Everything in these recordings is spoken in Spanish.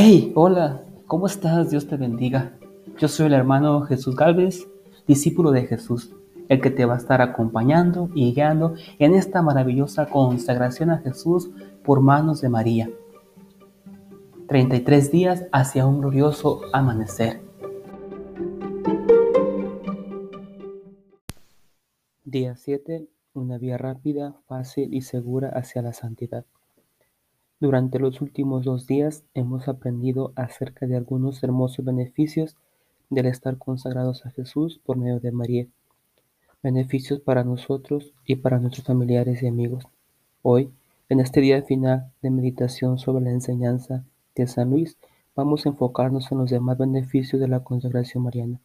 Hey, hola, ¿cómo estás? Dios te bendiga. Yo soy el hermano Jesús Galvez, discípulo de Jesús, el que te va a estar acompañando y guiando en esta maravillosa consagración a Jesús por manos de María. 33 días hacia un glorioso amanecer. Día 7. Una vía rápida, fácil y segura hacia la santidad. Durante los últimos dos días hemos aprendido acerca de algunos hermosos beneficios del estar consagrados a Jesús por medio de María. Beneficios para nosotros y para nuestros familiares y amigos. Hoy, en este día final de meditación sobre la enseñanza de San Luis, vamos a enfocarnos en los demás beneficios de la consagración mariana.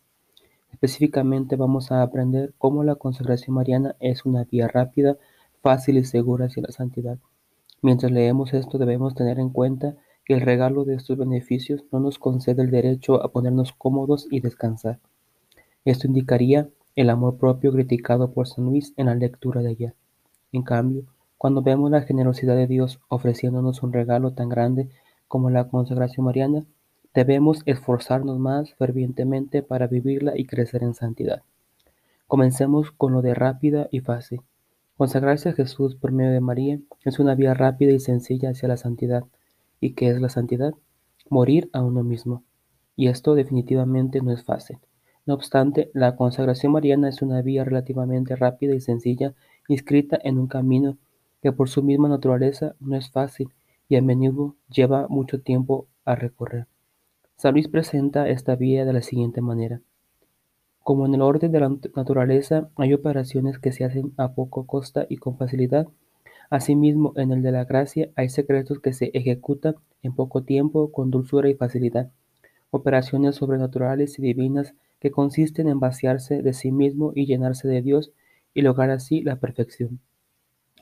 Específicamente vamos a aprender cómo la consagración mariana es una vía rápida, fácil y segura hacia la santidad. Mientras leemos esto debemos tener en cuenta que el regalo de estos beneficios no nos concede el derecho a ponernos cómodos y descansar. Esto indicaría el amor propio criticado por San Luis en la lectura de ayer. En cambio, cuando vemos la generosidad de Dios ofreciéndonos un regalo tan grande como la consagración mariana, debemos esforzarnos más fervientemente para vivirla y crecer en santidad. Comencemos con lo de rápida y fácil. Consagrarse a Jesús por medio de María es una vía rápida y sencilla hacia la santidad. ¿Y qué es la santidad? Morir a uno mismo. Y esto definitivamente no es fácil. No obstante, la consagración mariana es una vía relativamente rápida y sencilla, inscrita en un camino que por su misma naturaleza no es fácil y a menudo lleva mucho tiempo a recorrer. San Luis presenta esta vía de la siguiente manera. Como en el orden de la naturaleza hay operaciones que se hacen a poco costa y con facilidad, asimismo en el de la gracia hay secretos que se ejecutan en poco tiempo con dulzura y facilidad, operaciones sobrenaturales y divinas que consisten en vaciarse de sí mismo y llenarse de Dios y lograr así la perfección.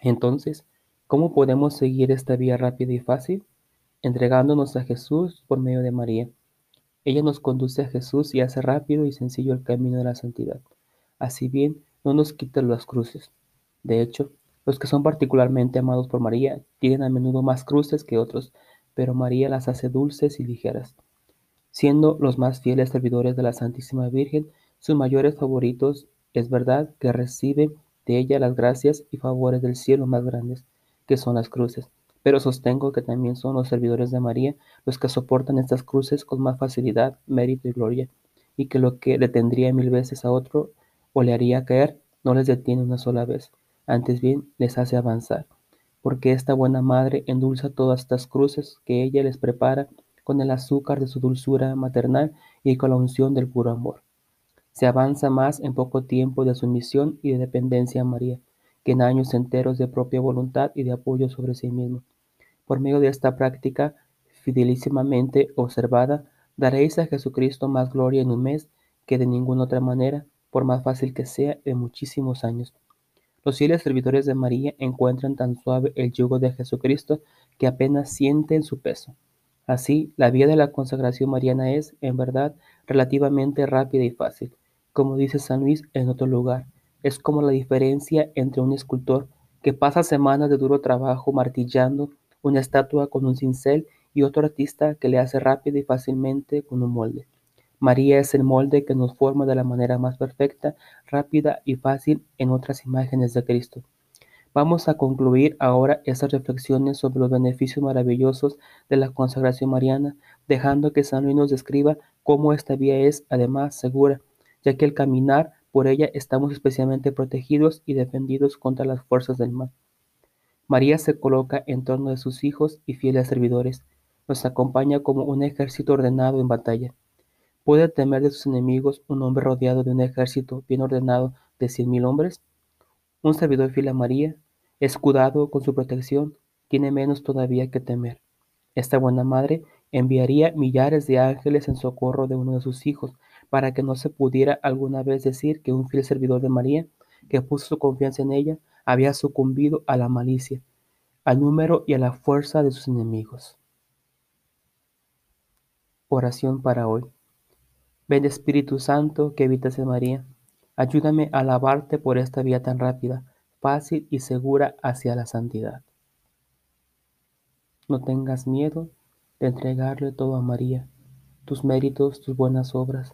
Entonces, ¿cómo podemos seguir esta vía rápida y fácil? Entregándonos a Jesús por medio de María. Ella nos conduce a Jesús y hace rápido y sencillo el camino de la santidad. Así bien, no nos quita las cruces. De hecho, los que son particularmente amados por María tienen a menudo más cruces que otros, pero María las hace dulces y ligeras. Siendo los más fieles servidores de la Santísima Virgen, sus mayores favoritos, es verdad que reciben de ella las gracias y favores del cielo más grandes, que son las cruces pero sostengo que también son los servidores de María los que soportan estas cruces con más facilidad, mérito y gloria, y que lo que detendría mil veces a otro o le haría caer, no les detiene una sola vez, antes bien les hace avanzar, porque esta buena madre endulza todas estas cruces que ella les prepara con el azúcar de su dulzura maternal y con la unción del puro amor. Se avanza más en poco tiempo de sumisión y de dependencia a María, que en años enteros de propia voluntad y de apoyo sobre sí mismo. Por medio de esta práctica fidelísimamente observada, daréis a Jesucristo más gloria en un mes que de ninguna otra manera, por más fácil que sea, en muchísimos años. Los fieles servidores de María encuentran tan suave el yugo de Jesucristo que apenas sienten su peso. Así, la vía de la consagración mariana es, en verdad, relativamente rápida y fácil. Como dice San Luis en otro lugar, es como la diferencia entre un escultor que pasa semanas de duro trabajo martillando una estatua con un cincel y otro artista que le hace rápido y fácilmente con un molde. María es el molde que nos forma de la manera más perfecta, rápida y fácil en otras imágenes de Cristo. Vamos a concluir ahora estas reflexiones sobre los beneficios maravillosos de la consagración mariana, dejando que San Luis nos describa cómo esta vía es además segura, ya que al caminar por ella estamos especialmente protegidos y defendidos contra las fuerzas del mal. María se coloca en torno de sus hijos y fieles servidores, nos acompaña como un ejército ordenado en batalla. ¿Puede temer de sus enemigos un hombre rodeado de un ejército bien ordenado de cien mil hombres? Un servidor fiel a María, escudado con su protección, tiene menos todavía que temer. Esta buena madre enviaría millares de ángeles en socorro de uno de sus hijos, para que no se pudiera alguna vez decir que un fiel servidor de María, que puso su confianza en ella, había sucumbido a la malicia, al número y a la fuerza de sus enemigos. Oración para hoy. Ven Espíritu Santo que habitas en María, ayúdame a alabarte por esta vía tan rápida, fácil y segura hacia la santidad. No tengas miedo, de entregarle todo a María, tus méritos, tus buenas obras,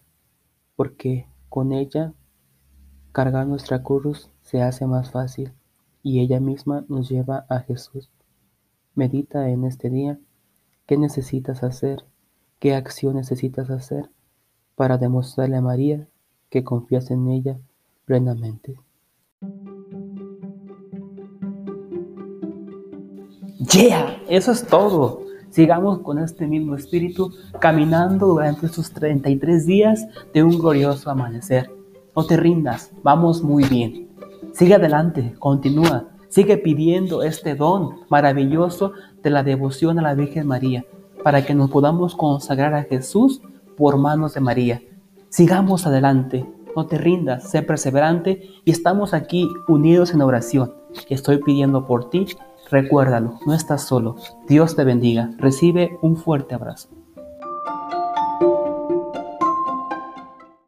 porque con ella cargar nuestra cruz se hace más fácil y ella misma nos lleva a Jesús. Medita en este día qué necesitas hacer, qué acción necesitas hacer para demostrarle a María que confías en ella plenamente. Yeah, eso es todo. Sigamos con este mismo espíritu caminando durante estos 33 días de un glorioso amanecer. No te rindas, vamos muy bien. Sigue adelante, continúa, sigue pidiendo este don maravilloso de la devoción a la Virgen María para que nos podamos consagrar a Jesús por manos de María. Sigamos adelante, no te rindas, sé perseverante y estamos aquí unidos en oración. Estoy pidiendo por ti Recuérdalo, no estás solo. Dios te bendiga. Recibe un fuerte abrazo.